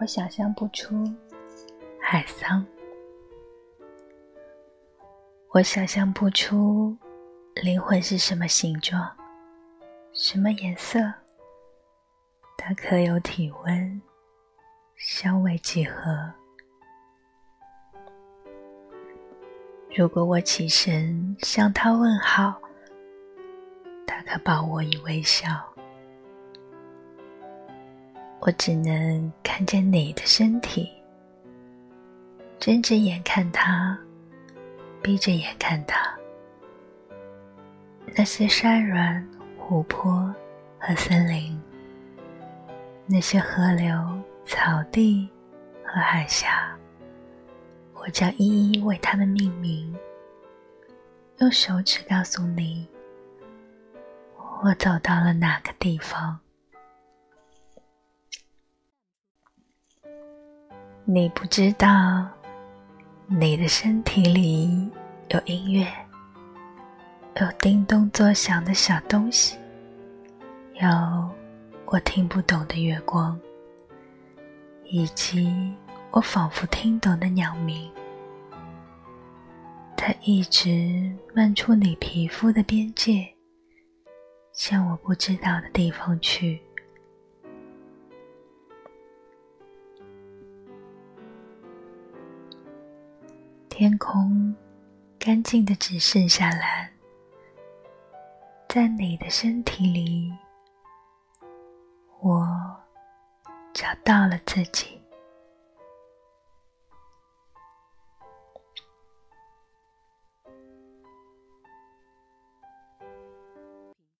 我想象不出海桑，我想象不出灵魂是什么形状、什么颜色，它可有体温、香味几何。如果我起身向他问好，他可抱我以微笑。我只能看见你的身体，睁着眼看他，闭着眼看他。那些山峦、湖泊和森林，那些河流、草地和海峡。我将一一为他们命名，用手指告诉你，我走到了哪个地方。你不知道，你的身体里有音乐，有叮咚作响的小东西，有我听不懂的月光，以及。我仿佛听懂的鸟鸣，它一直漫出你皮肤的边界，向我不知道的地方去。天空干净的只剩下蓝，在你的身体里，我找到了自己。